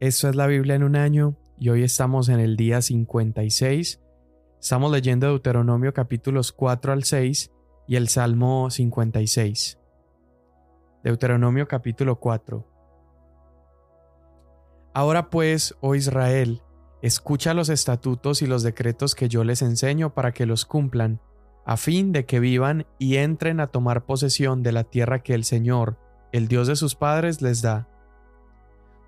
Esto es la Biblia en un año y hoy estamos en el día 56. Estamos leyendo Deuteronomio capítulos 4 al 6 y el Salmo 56. Deuteronomio capítulo 4. Ahora pues, oh Israel, escucha los estatutos y los decretos que yo les enseño para que los cumplan, a fin de que vivan y entren a tomar posesión de la tierra que el Señor, el Dios de sus padres, les da.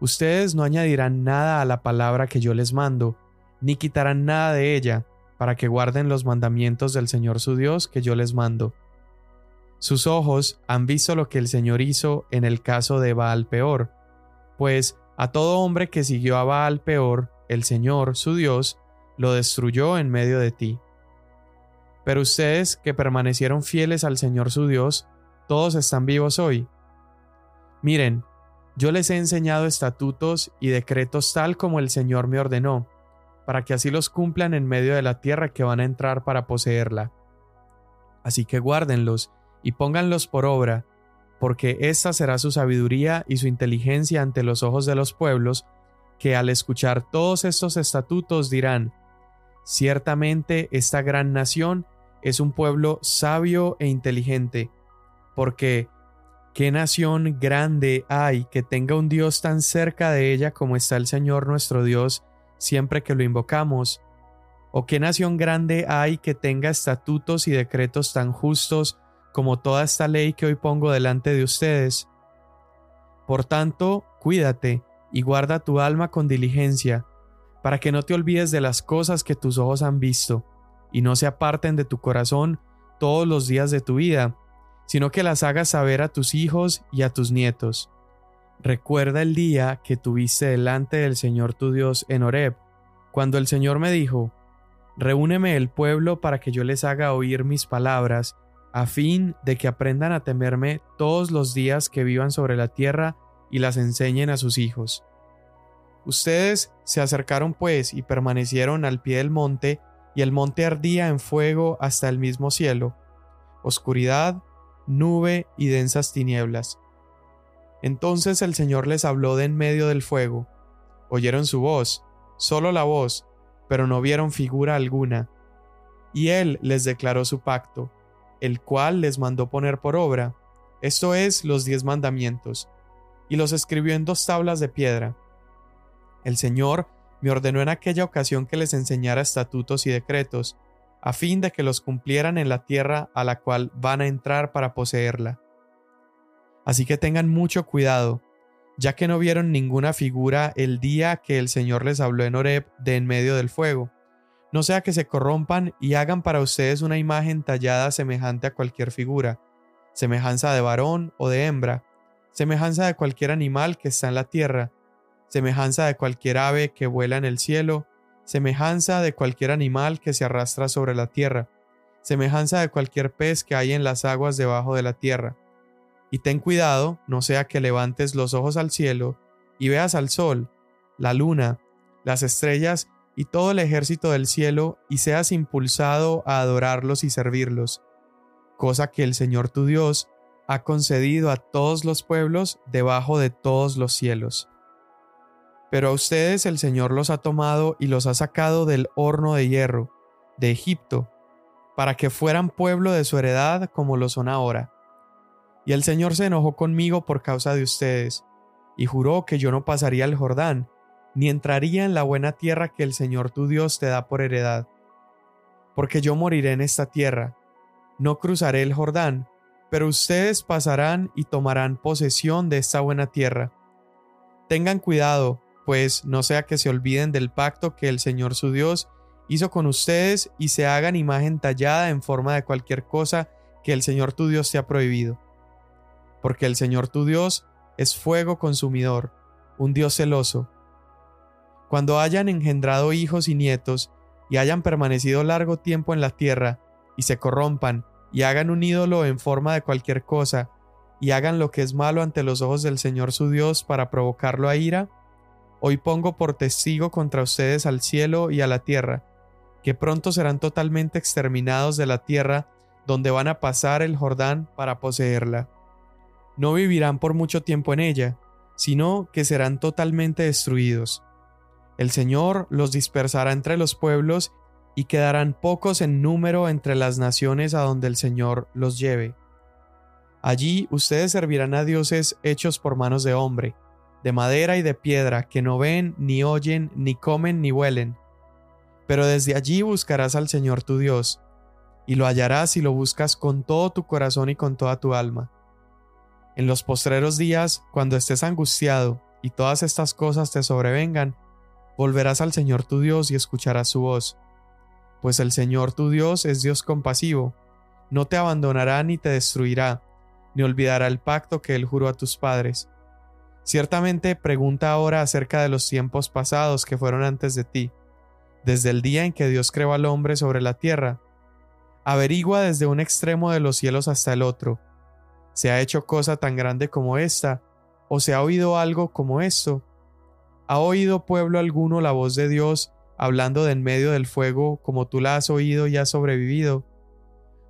Ustedes no añadirán nada a la palabra que yo les mando, ni quitarán nada de ella, para que guarden los mandamientos del Señor su Dios que yo les mando. Sus ojos han visto lo que el Señor hizo en el caso de Baal Peor, pues a todo hombre que siguió a Baal Peor, el Señor, su Dios, lo destruyó en medio de ti. Pero ustedes que permanecieron fieles al Señor su Dios, todos están vivos hoy. Miren, yo les he enseñado estatutos y decretos tal como el Señor me ordenó, para que así los cumplan en medio de la tierra que van a entrar para poseerla. Así que guárdenlos y pónganlos por obra, porque esta será su sabiduría y su inteligencia ante los ojos de los pueblos, que al escuchar todos estos estatutos dirán, ciertamente esta gran nación es un pueblo sabio e inteligente, porque ¿qué nación grande hay que tenga un Dios tan cerca de ella como está el Señor nuestro Dios siempre que lo invocamos? ¿O qué nación grande hay que tenga estatutos y decretos tan justos como toda esta ley que hoy pongo delante de ustedes. Por tanto, cuídate y guarda tu alma con diligencia, para que no te olvides de las cosas que tus ojos han visto, y no se aparten de tu corazón todos los días de tu vida, sino que las hagas saber a tus hijos y a tus nietos. Recuerda el día que tuviste delante del Señor tu Dios en Horeb, cuando el Señor me dijo, Reúneme el pueblo para que yo les haga oír mis palabras, a fin de que aprendan a temerme todos los días que vivan sobre la tierra y las enseñen a sus hijos. Ustedes se acercaron pues y permanecieron al pie del monte, y el monte ardía en fuego hasta el mismo cielo, oscuridad, nube y densas tinieblas. Entonces el Señor les habló de en medio del fuego. Oyeron su voz, solo la voz, pero no vieron figura alguna. Y Él les declaró su pacto el cual les mandó poner por obra, esto es los diez mandamientos, y los escribió en dos tablas de piedra. El Señor me ordenó en aquella ocasión que les enseñara estatutos y decretos, a fin de que los cumplieran en la tierra a la cual van a entrar para poseerla. Así que tengan mucho cuidado, ya que no vieron ninguna figura el día que el Señor les habló en Horeb de en medio del fuego, no sea que se corrompan y hagan para ustedes una imagen tallada semejante a cualquier figura, semejanza de varón o de hembra, semejanza de cualquier animal que está en la tierra, semejanza de cualquier ave que vuela en el cielo, semejanza de cualquier animal que se arrastra sobre la tierra, semejanza de cualquier pez que hay en las aguas debajo de la tierra. Y ten cuidado, no sea que levantes los ojos al cielo y veas al sol, la luna, las estrellas y todo el ejército del cielo y seas impulsado a adorarlos y servirlos, cosa que el Señor tu Dios ha concedido a todos los pueblos debajo de todos los cielos. Pero a ustedes el Señor los ha tomado y los ha sacado del horno de hierro, de Egipto, para que fueran pueblo de su heredad como lo son ahora. Y el Señor se enojó conmigo por causa de ustedes, y juró que yo no pasaría el Jordán, ni entraría en la buena tierra que el Señor tu Dios te da por heredad. Porque yo moriré en esta tierra, no cruzaré el Jordán, pero ustedes pasarán y tomarán posesión de esta buena tierra. Tengan cuidado, pues no sea que se olviden del pacto que el Señor su Dios hizo con ustedes y se hagan imagen tallada en forma de cualquier cosa que el Señor tu Dios te ha prohibido. Porque el Señor tu Dios es fuego consumidor, un Dios celoso, cuando hayan engendrado hijos y nietos, y hayan permanecido largo tiempo en la tierra, y se corrompan, y hagan un ídolo en forma de cualquier cosa, y hagan lo que es malo ante los ojos del Señor su Dios para provocarlo a ira, hoy pongo por testigo contra ustedes al cielo y a la tierra, que pronto serán totalmente exterminados de la tierra donde van a pasar el Jordán para poseerla. No vivirán por mucho tiempo en ella, sino que serán totalmente destruidos. El Señor los dispersará entre los pueblos y quedarán pocos en número entre las naciones a donde el Señor los lleve. Allí ustedes servirán a dioses hechos por manos de hombre, de madera y de piedra, que no ven, ni oyen, ni comen, ni huelen. Pero desde allí buscarás al Señor tu Dios, y lo hallarás si lo buscas con todo tu corazón y con toda tu alma. En los postreros días, cuando estés angustiado y todas estas cosas te sobrevengan, volverás al Señor tu Dios y escucharás su voz. Pues el Señor tu Dios es Dios compasivo, no te abandonará ni te destruirá, ni olvidará el pacto que él juró a tus padres. Ciertamente pregunta ahora acerca de los tiempos pasados que fueron antes de ti, desde el día en que Dios creó al hombre sobre la tierra. Averigua desde un extremo de los cielos hasta el otro. ¿Se ha hecho cosa tan grande como esta? ¿O se ha oído algo como esto? ¿Ha oído pueblo alguno la voz de Dios hablando de en medio del fuego como tú la has oído y has sobrevivido?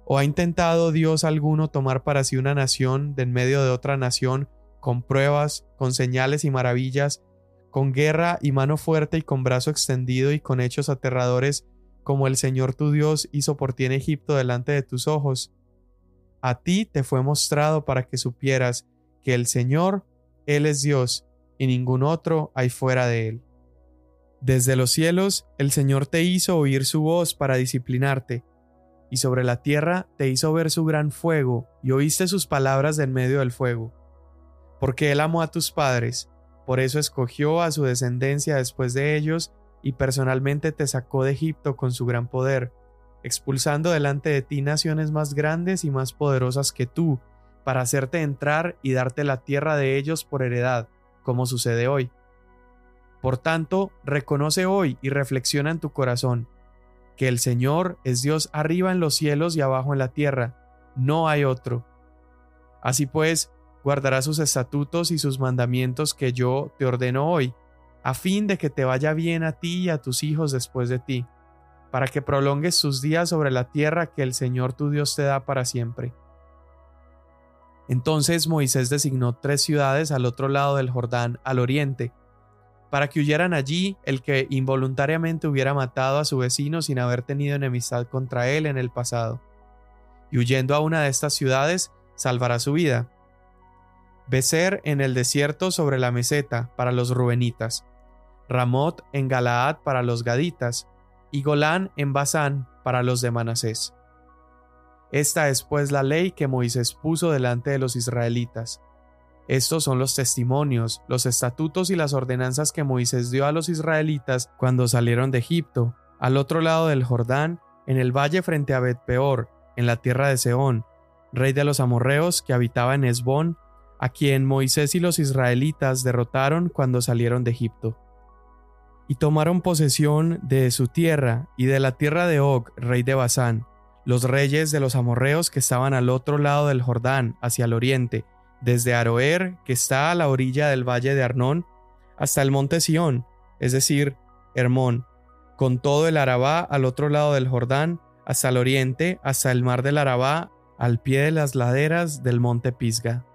¿O ha intentado Dios alguno tomar para sí una nación de en medio de otra nación con pruebas, con señales y maravillas, con guerra y mano fuerte y con brazo extendido y con hechos aterradores como el Señor tu Dios hizo por ti en Egipto delante de tus ojos? A ti te fue mostrado para que supieras que el Señor, Él es Dios, y ningún otro hay fuera de Él. Desde los cielos el Señor te hizo oír su voz para disciplinarte, y sobre la tierra te hizo ver su gran fuego, y oíste sus palabras en medio del fuego. Porque Él amó a tus padres, por eso escogió a su descendencia después de ellos, y personalmente te sacó de Egipto con su gran poder, expulsando delante de ti naciones más grandes y más poderosas que tú, para hacerte entrar y darte la tierra de ellos por heredad, como sucede hoy. Por tanto, reconoce hoy y reflexiona en tu corazón que el Señor es Dios arriba en los cielos y abajo en la tierra, no hay otro. Así pues, guardarás sus estatutos y sus mandamientos que yo te ordeno hoy, a fin de que te vaya bien a ti y a tus hijos después de ti, para que prolongues sus días sobre la tierra que el Señor tu Dios te da para siempre. Entonces Moisés designó tres ciudades al otro lado del Jordán, al oriente, para que huyeran allí el que involuntariamente hubiera matado a su vecino sin haber tenido enemistad contra él en el pasado. Y huyendo a una de estas ciudades, salvará su vida. Becer en el desierto sobre la meseta para los rubenitas, Ramot en Galaad para los gaditas, y Golán en Basán para los de Manasés. Esta es pues la ley que Moisés puso delante de los israelitas estos son los testimonios, los estatutos y las ordenanzas que Moisés dio a los israelitas cuando salieron de Egipto, al otro lado del Jordán, en el valle frente a Bet-peor, en la tierra de Seón, rey de los amorreos que habitaba en Esbón, a quien Moisés y los israelitas derrotaron cuando salieron de Egipto. Y tomaron posesión de su tierra y de la tierra de Og, rey de Basán, los reyes de los amorreos que estaban al otro lado del Jordán, hacia el oriente, desde Aroer, que está a la orilla del valle de Arnón, hasta el monte Sión, es decir, Hermón, con todo el Arabá al otro lado del Jordán, hasta el oriente, hasta el mar del Arabá, al pie de las laderas del monte Pisga.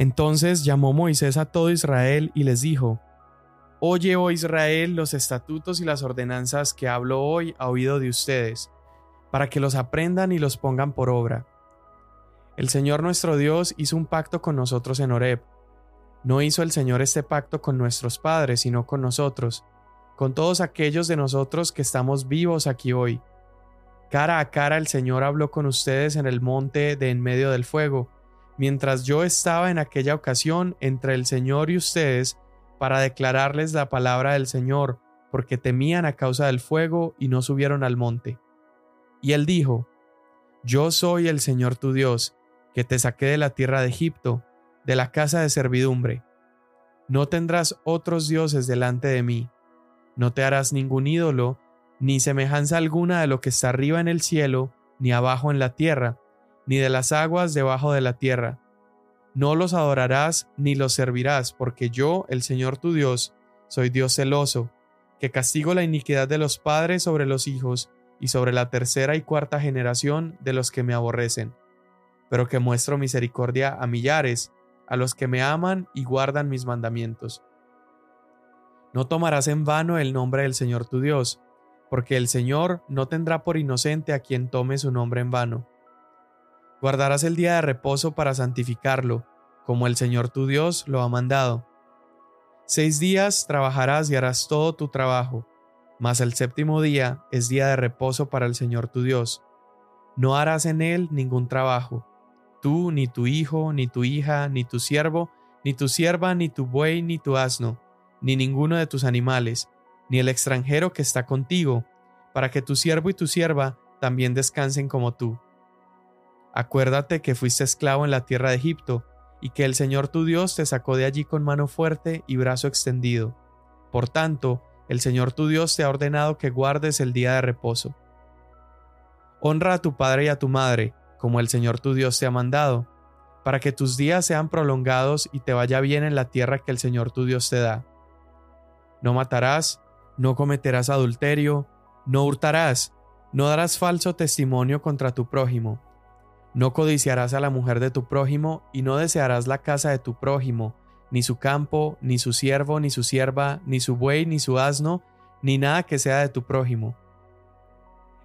Entonces llamó Moisés a todo Israel y les dijo, Oye, oh Israel, los estatutos y las ordenanzas que hablo hoy a oído de ustedes, para que los aprendan y los pongan por obra el Señor nuestro Dios hizo un pacto con nosotros en Horeb. No hizo el Señor este pacto con nuestros padres, sino con nosotros, con todos aquellos de nosotros que estamos vivos aquí hoy. Cara a cara el Señor habló con ustedes en el monte de en medio del fuego, mientras yo estaba en aquella ocasión entre el Señor y ustedes para declararles la palabra del Señor, porque temían a causa del fuego y no subieron al monte. Y él dijo, Yo soy el Señor tu Dios, que te saqué de la tierra de Egipto, de la casa de servidumbre. No tendrás otros dioses delante de mí, no te harás ningún ídolo, ni semejanza alguna de lo que está arriba en el cielo, ni abajo en la tierra, ni de las aguas debajo de la tierra. No los adorarás ni los servirás, porque yo, el Señor tu Dios, soy Dios celoso, que castigo la iniquidad de los padres sobre los hijos, y sobre la tercera y cuarta generación de los que me aborrecen pero que muestro misericordia a millares, a los que me aman y guardan mis mandamientos. No tomarás en vano el nombre del Señor tu Dios, porque el Señor no tendrá por inocente a quien tome su nombre en vano. Guardarás el día de reposo para santificarlo, como el Señor tu Dios lo ha mandado. Seis días trabajarás y harás todo tu trabajo, mas el séptimo día es día de reposo para el Señor tu Dios. No harás en él ningún trabajo, tú, ni tu hijo, ni tu hija, ni tu siervo, ni tu sierva, ni tu buey, ni tu asno, ni ninguno de tus animales, ni el extranjero que está contigo, para que tu siervo y tu sierva también descansen como tú. Acuérdate que fuiste esclavo en la tierra de Egipto, y que el Señor tu Dios te sacó de allí con mano fuerte y brazo extendido. Por tanto, el Señor tu Dios te ha ordenado que guardes el día de reposo. Honra a tu padre y a tu madre, como el Señor tu Dios te ha mandado, para que tus días sean prolongados y te vaya bien en la tierra que el Señor tu Dios te da. No matarás, no cometerás adulterio, no hurtarás, no darás falso testimonio contra tu prójimo, no codiciarás a la mujer de tu prójimo y no desearás la casa de tu prójimo, ni su campo, ni su siervo, ni su sierva, ni su buey, ni su asno, ni nada que sea de tu prójimo.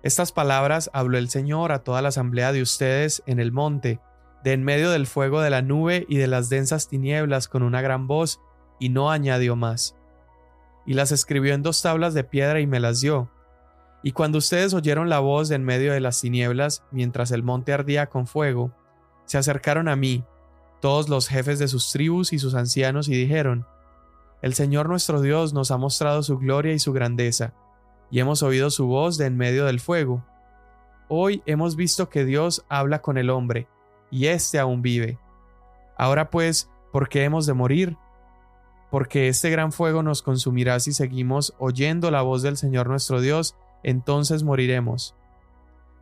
Estas palabras habló el Señor a toda la asamblea de ustedes en el monte, de en medio del fuego de la nube y de las densas tinieblas con una gran voz, y no añadió más y las escribió en dos tablas de piedra y me las dio. Y cuando ustedes oyeron la voz en medio de las tinieblas, mientras el monte ardía con fuego, se acercaron a mí, todos los jefes de sus tribus y sus ancianos, y dijeron, El Señor nuestro Dios nos ha mostrado su gloria y su grandeza, y hemos oído su voz de en medio del fuego. Hoy hemos visto que Dios habla con el hombre, y éste aún vive. Ahora pues, ¿por qué hemos de morir? porque este gran fuego nos consumirá si seguimos oyendo la voz del Señor nuestro Dios, entonces moriremos.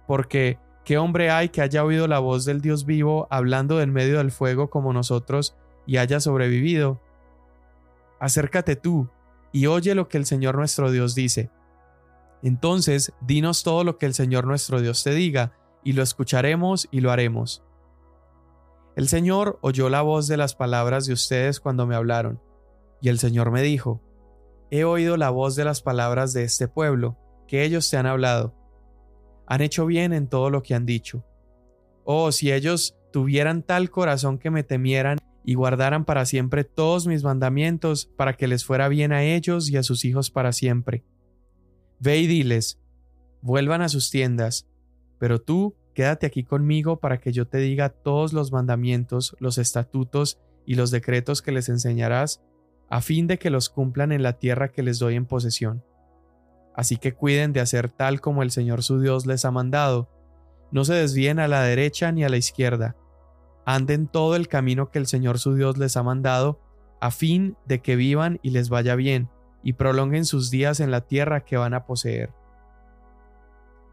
Porque, ¿qué hombre hay que haya oído la voz del Dios vivo hablando en medio del fuego como nosotros y haya sobrevivido? Acércate tú y oye lo que el Señor nuestro Dios dice. Entonces, dinos todo lo que el Señor nuestro Dios te diga, y lo escucharemos y lo haremos. El Señor oyó la voz de las palabras de ustedes cuando me hablaron y el Señor me dijo, He oído la voz de las palabras de este pueblo, que ellos te han hablado. Han hecho bien en todo lo que han dicho. Oh, si ellos tuvieran tal corazón que me temieran y guardaran para siempre todos mis mandamientos, para que les fuera bien a ellos y a sus hijos para siempre. Ve y diles, vuelvan a sus tiendas, pero tú quédate aquí conmigo para que yo te diga todos los mandamientos, los estatutos y los decretos que les enseñarás a fin de que los cumplan en la tierra que les doy en posesión. Así que cuiden de hacer tal como el Señor su Dios les ha mandado. No se desvíen a la derecha ni a la izquierda. Anden todo el camino que el Señor su Dios les ha mandado, a fin de que vivan y les vaya bien, y prolonguen sus días en la tierra que van a poseer.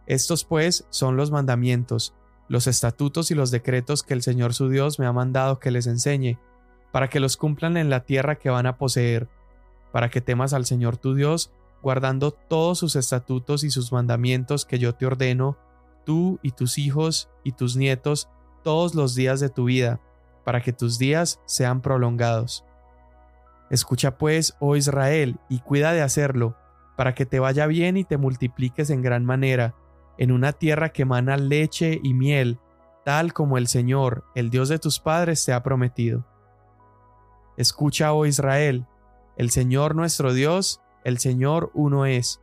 Estos pues son los mandamientos, los estatutos y los decretos que el Señor su Dios me ha mandado que les enseñe, para que los cumplan en la tierra que van a poseer, para que temas al Señor tu Dios, guardando todos sus estatutos y sus mandamientos que yo te ordeno, tú y tus hijos y tus nietos, todos los días de tu vida, para que tus días sean prolongados. Escucha pues, oh Israel, y cuida de hacerlo, para que te vaya bien y te multipliques en gran manera, en una tierra que emana leche y miel, tal como el Señor, el Dios de tus padres, te ha prometido. Escucha, oh Israel, el Señor nuestro Dios, el Señor uno es.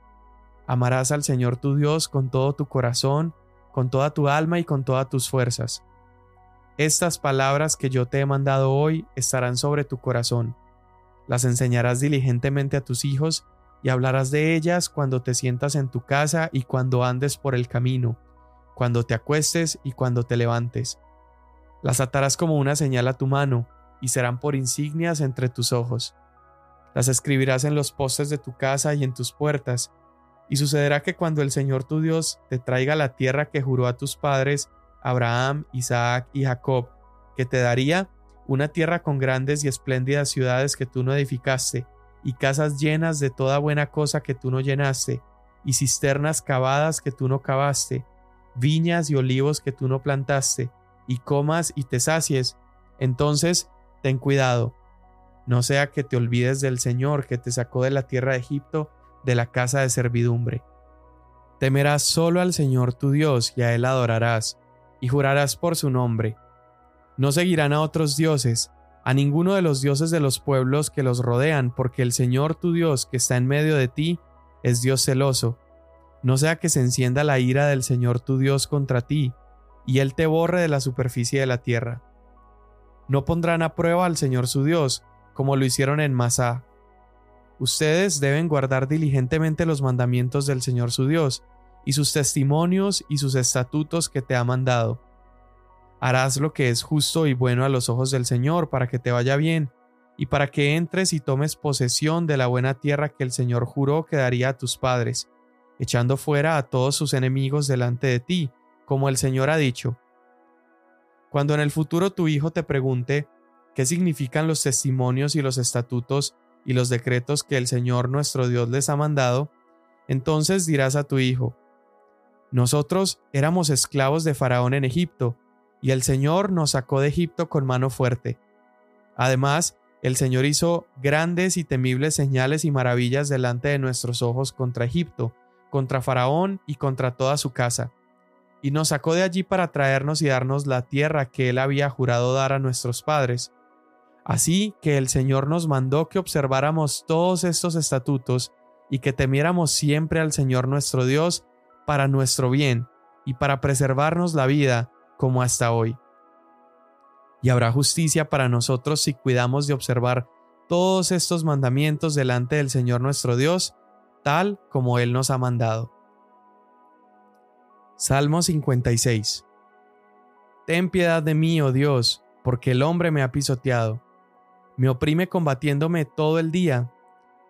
Amarás al Señor tu Dios con todo tu corazón, con toda tu alma y con todas tus fuerzas. Estas palabras que yo te he mandado hoy estarán sobre tu corazón. Las enseñarás diligentemente a tus hijos y hablarás de ellas cuando te sientas en tu casa y cuando andes por el camino, cuando te acuestes y cuando te levantes. Las atarás como una señal a tu mano y serán por insignias entre tus ojos. Las escribirás en los postes de tu casa y en tus puertas, y sucederá que cuando el Señor tu Dios te traiga la tierra que juró a tus padres, Abraham, Isaac y Jacob, que te daría una tierra con grandes y espléndidas ciudades que tú no edificaste, y casas llenas de toda buena cosa que tú no llenaste, y cisternas cavadas que tú no cavaste, viñas y olivos que tú no plantaste, y comas y te sacies, entonces ten cuidado, no sea que te olvides del Señor que te sacó de la tierra de Egipto, de la casa de servidumbre. Temerás solo al Señor tu Dios y a Él adorarás, y jurarás por su nombre. No seguirán a otros dioses, a ninguno de los dioses de los pueblos que los rodean, porque el Señor tu Dios que está en medio de ti es Dios celoso. No sea que se encienda la ira del Señor tu Dios contra ti, y Él te borre de la superficie de la tierra. No pondrán a prueba al Señor su Dios, como lo hicieron en Masá. Ustedes deben guardar diligentemente los mandamientos del Señor su Dios, y sus testimonios y sus estatutos que te ha mandado. Harás lo que es justo y bueno a los ojos del Señor para que te vaya bien, y para que entres y tomes posesión de la buena tierra que el Señor juró que daría a tus padres, echando fuera a todos sus enemigos delante de ti, como el Señor ha dicho. Cuando en el futuro tu hijo te pregunte qué significan los testimonios y los estatutos y los decretos que el Señor nuestro Dios les ha mandado, entonces dirás a tu hijo, nosotros éramos esclavos de Faraón en Egipto, y el Señor nos sacó de Egipto con mano fuerte. Además, el Señor hizo grandes y temibles señales y maravillas delante de nuestros ojos contra Egipto, contra Faraón y contra toda su casa. Y nos sacó de allí para traernos y darnos la tierra que él había jurado dar a nuestros padres. Así que el Señor nos mandó que observáramos todos estos estatutos y que temiéramos siempre al Señor nuestro Dios para nuestro bien y para preservarnos la vida como hasta hoy. Y habrá justicia para nosotros si cuidamos de observar todos estos mandamientos delante del Señor nuestro Dios, tal como Él nos ha mandado. Salmo 56 Ten piedad de mí, oh Dios, porque el hombre me ha pisoteado. Me oprime combatiéndome todo el día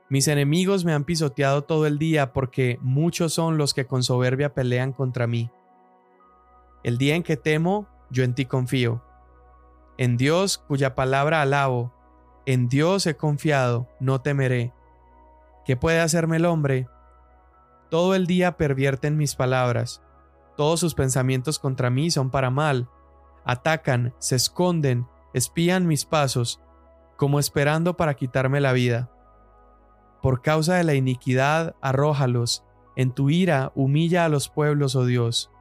mis enemigos me han pisoteado todo el día porque muchos son los que con soberbia pelean contra mí. El día en que temo, yo en ti confío. En Dios cuya palabra alabo, en Dios he confiado, no temeré. ¿Qué puede hacerme el hombre? Todo el día pervierten mis palabras, todos sus pensamientos contra mí son para mal, atacan, se esconden, espían mis pasos, como esperando para quitarme la vida. Por causa de la iniquidad, arrójalos. En tu ira, humilla a los pueblos, oh Dios.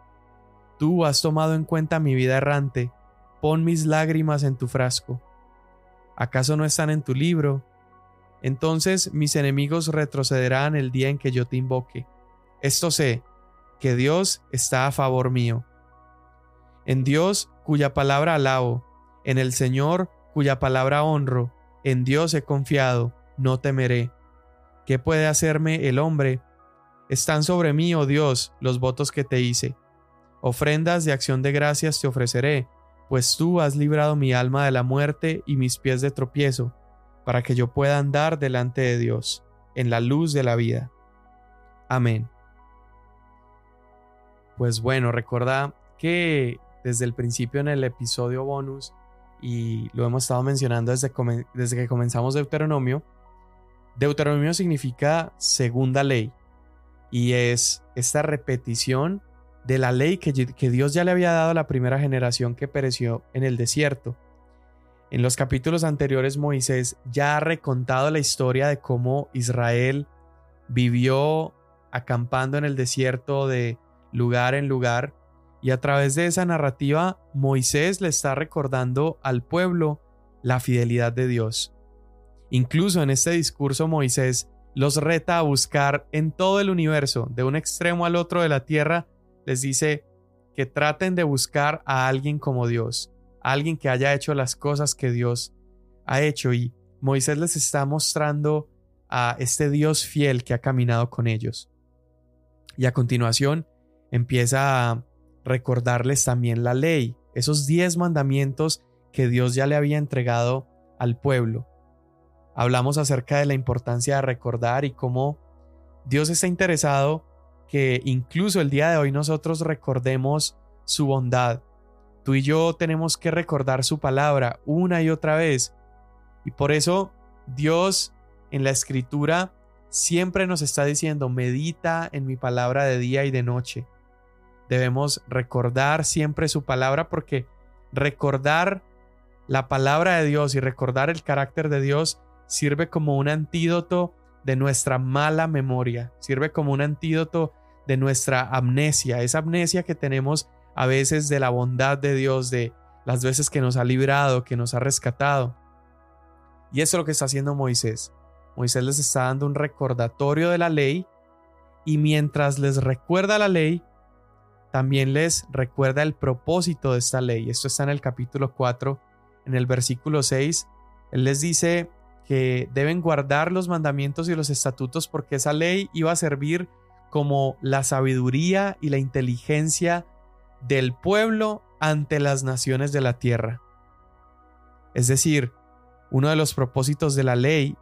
Tú has tomado en cuenta mi vida errante. Pon mis lágrimas en tu frasco. ¿Acaso no están en tu libro? Entonces mis enemigos retrocederán el día en que yo te invoque. Esto sé, que Dios está a favor mío. En Dios cuya palabra alabo, en el Señor cuya palabra honro, en Dios he confiado, no temeré. ¿Qué puede hacerme el hombre? Están sobre mí, oh Dios, los votos que te hice. Ofrendas de acción de gracias te ofreceré, pues tú has librado mi alma de la muerte y mis pies de tropiezo, para que yo pueda andar delante de Dios, en la luz de la vida. Amén. Pues bueno, recuerda que desde el principio en el episodio bonus, y lo hemos estado mencionando desde, desde que comenzamos Deuteronomio, Deuteronomio significa segunda ley y es esta repetición de la ley que, que, Dios ya le había dado a la primera generación que pereció en el desierto. En los capítulos anteriores Moisés ya ha recontado la historia de cómo Israel vivió acampando en el desierto de lugar en lugar y a través de esa narrativa Moisés le está recordando al pueblo la fidelidad de Dios. Incluso en este discurso Moisés los reta a buscar en todo el universo, de un extremo al otro de la tierra, les dice que traten de buscar a alguien como Dios, alguien que haya hecho las cosas que Dios ha hecho y Moisés les está mostrando a este Dios fiel que ha caminado con ellos. Y a continuación empieza a recordarles también la ley, esos diez mandamientos que Dios ya le había entregado al pueblo. Hablamos acerca de la importancia de recordar y cómo Dios está interesado que incluso el día de hoy nosotros recordemos su bondad. Tú y yo tenemos que recordar su palabra una y otra vez. Y por eso Dios en la escritura siempre nos está diciendo, medita en mi palabra de día y de noche. Debemos recordar siempre su palabra porque recordar la palabra de Dios y recordar el carácter de Dios sirve como un antídoto de nuestra mala memoria, sirve como un antídoto de nuestra amnesia, esa amnesia que tenemos a veces de la bondad de Dios, de las veces que nos ha librado, que nos ha rescatado. Y eso es lo que está haciendo Moisés. Moisés les está dando un recordatorio de la ley y mientras les recuerda la ley, también les recuerda el propósito de esta ley. Esto está en el capítulo 4, en el versículo 6. Él les dice que deben guardar los mandamientos y los estatutos porque esa ley iba a servir como la sabiduría y la inteligencia del pueblo ante las naciones de la tierra. Es decir, uno de los propósitos de la ley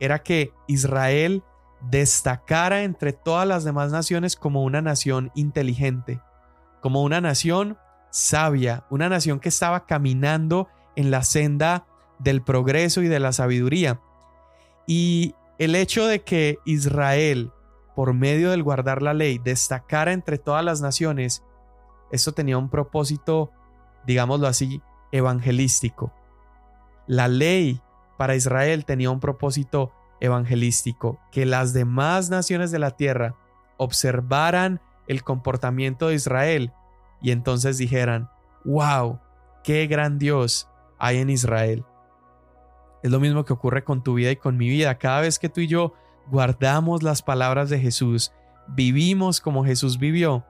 era que Israel destacara entre todas las demás naciones como una nación inteligente, como una nación sabia, una nación que estaba caminando en la senda del progreso y de la sabiduría. Y el hecho de que Israel, por medio del guardar la ley, destacara entre todas las naciones, esto tenía un propósito, digámoslo así, evangelístico. La ley para Israel tenía un propósito evangelístico, que las demás naciones de la tierra observaran el comportamiento de Israel y entonces dijeran, wow, qué gran Dios hay en Israel. Es lo mismo que ocurre con tu vida y con mi vida. Cada vez que tú y yo guardamos las palabras de Jesús, vivimos como Jesús vivió,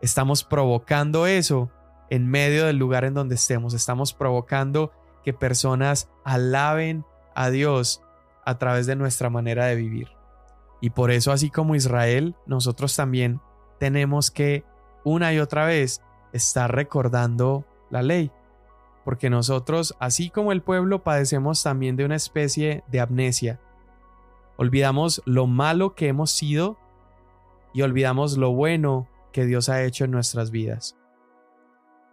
estamos provocando eso en medio del lugar en donde estemos. Estamos provocando que personas alaben a Dios a través de nuestra manera de vivir. Y por eso, así como Israel, nosotros también tenemos que una y otra vez estar recordando la ley porque nosotros, así como el pueblo, padecemos también de una especie de amnesia. Olvidamos lo malo que hemos sido y olvidamos lo bueno que Dios ha hecho en nuestras vidas.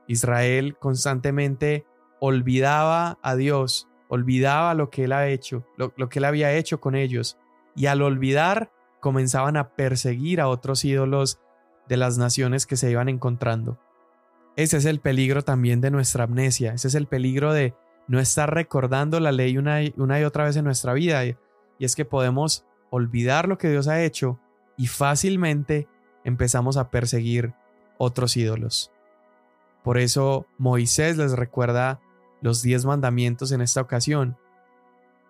Israel constantemente olvidaba a Dios, olvidaba lo que Él ha hecho, lo, que Él había hecho con ellos, y al olvidar comenzaban a perseguir a otros ídolos de las naciones que se iban encontrando. Ese es el peligro también de nuestra amnesia, ese es el peligro de no estar recordando la ley una y, una y otra vez en nuestra vida. Y es que podemos olvidar lo que Dios ha hecho y fácilmente empezamos a perseguir otros ídolos. Por eso Moisés les recuerda los diez mandamientos en esta ocasión.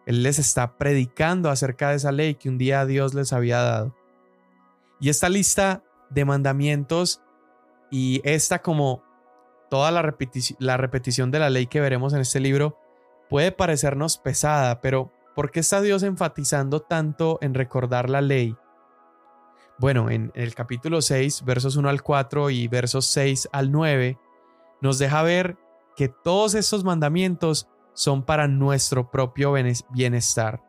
Él les está predicando acerca de esa ley que un día Dios les había dado. Y esta lista de mandamientos y esta como toda la, repetición de la ley que veremos en este libro puede parecernos pesada, pero ¿por qué está Dios enfatizando tanto en recordar la ley? Bueno, en el capítulo 6, versos 1 al 4 y versos 6 al 9, nos deja ver que todos estos mandamientos son para nuestro propio bienestar.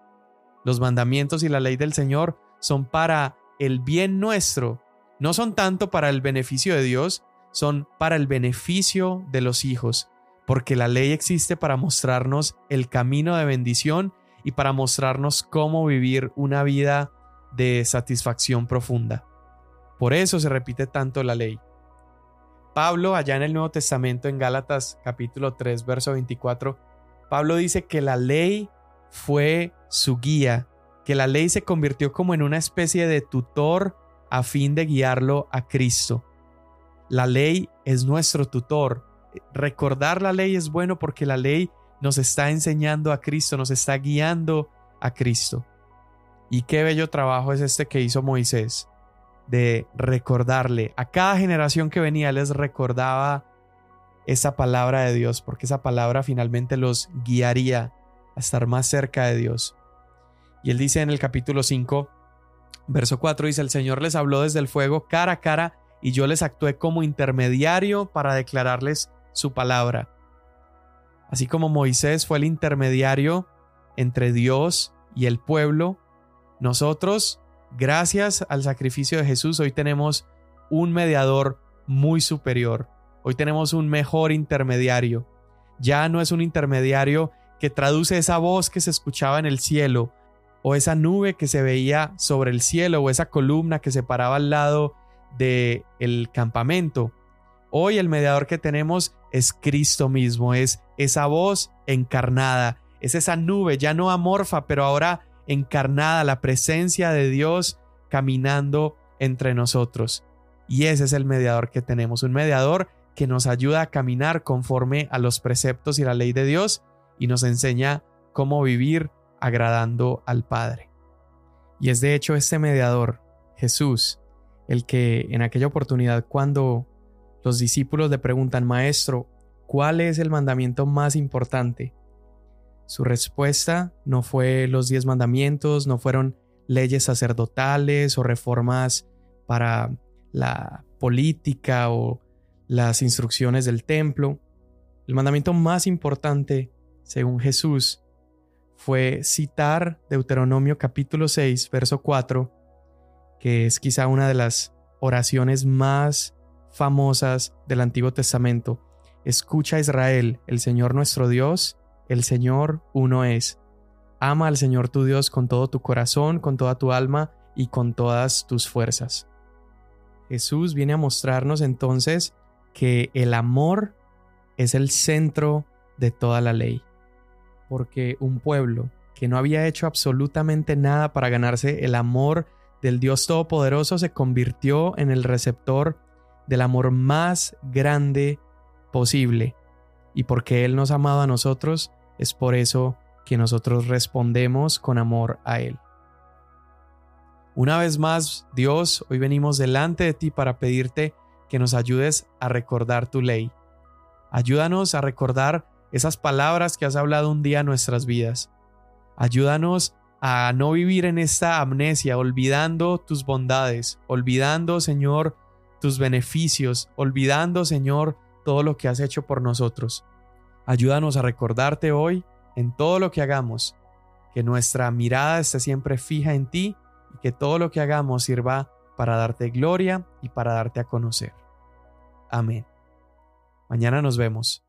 Los mandamientos y la ley del Señor son para el bien nuestro, no son tanto para el beneficio de Dios, son para el beneficio de los hijos, porque la ley existe para mostrarnos el camino de bendición y para mostrarnos cómo vivir una vida de satisfacción profunda. Por eso se repite tanto la ley. Pablo, allá en el Nuevo Testamento, en Gálatas capítulo 3, verso 24, Pablo dice que la ley fue su guía, que la ley se convirtió como en una especie de tutor a fin de guiarlo a Cristo. La ley es nuestro tutor. Recordar la ley es bueno porque la ley nos está enseñando a Cristo, nos está guiando a Cristo. Y qué bello trabajo es este que hizo Moisés, de recordarle a cada generación que venía, les recordaba esa palabra de Dios, porque esa palabra finalmente los guiaría a estar más cerca de Dios. Y él dice en el capítulo 5, verso 4, dice, el Señor les habló desde el fuego cara a cara y yo les actué como intermediario para declararles su palabra. Así como Moisés fue el intermediario entre Dios y el pueblo, nosotros, gracias al sacrificio de Jesús, hoy tenemos un mediador muy superior. Hoy tenemos un mejor intermediario. Ya no es un intermediario que traduce esa voz que se escuchaba en el cielo, o esa nube que se veía sobre el cielo, o esa columna que se paraba al lado de el campamento. Hoy el mediador que tenemos es Cristo mismo, es esa voz encarnada, es esa nube ya no amorfa, pero ahora encarnada, la presencia de Dios caminando entre nosotros. Y ese es el mediador que tenemos, un mediador que nos ayuda a caminar conforme a los preceptos y la ley de Dios y nos enseña cómo vivir agradando al Padre. Y es de hecho este mediador, Jesús, el que en aquella oportunidad cuando los discípulos le preguntan, Maestro, ¿cuál es el mandamiento más importante? Su respuesta no fue los diez mandamientos, no fueron leyes sacerdotales o reformas para la política o las instrucciones del templo. El mandamiento más importante, según Jesús, fue citar Deuteronomio capítulo 6, verso 4, que es quizá una de las oraciones más famosas del Antiguo Testamento. Escucha Israel, el Señor nuestro Dios, el Señor uno es. Ama al Señor tu Dios con todo tu corazón, con toda tu alma y con todas tus fuerzas. Jesús viene a mostrarnos entonces que el amor es el centro de toda la ley, porque un pueblo que no había hecho absolutamente nada para ganarse el amor del Dios Todopoderoso se convirtió en el receptor del amor más grande posible. Y porque Él nos ha amado a nosotros, es por eso que nosotros respondemos con amor a Él. Una vez más, Dios, hoy venimos delante de ti para pedirte que nos ayudes a recordar tu ley. Ayúdanos a recordar esas palabras que has hablado un día en nuestras vidas. Ayúdanos a no vivir en esta amnesia, olvidando tus bondades, olvidando, Señor, tus beneficios, olvidando, Señor, todo lo que has hecho por nosotros. Ayúdanos a recordarte hoy en todo lo que hagamos, que nuestra mirada esté siempre fija en ti y que todo lo que hagamos sirva para darte gloria y para darte a conocer. Amén. Mañana nos vemos.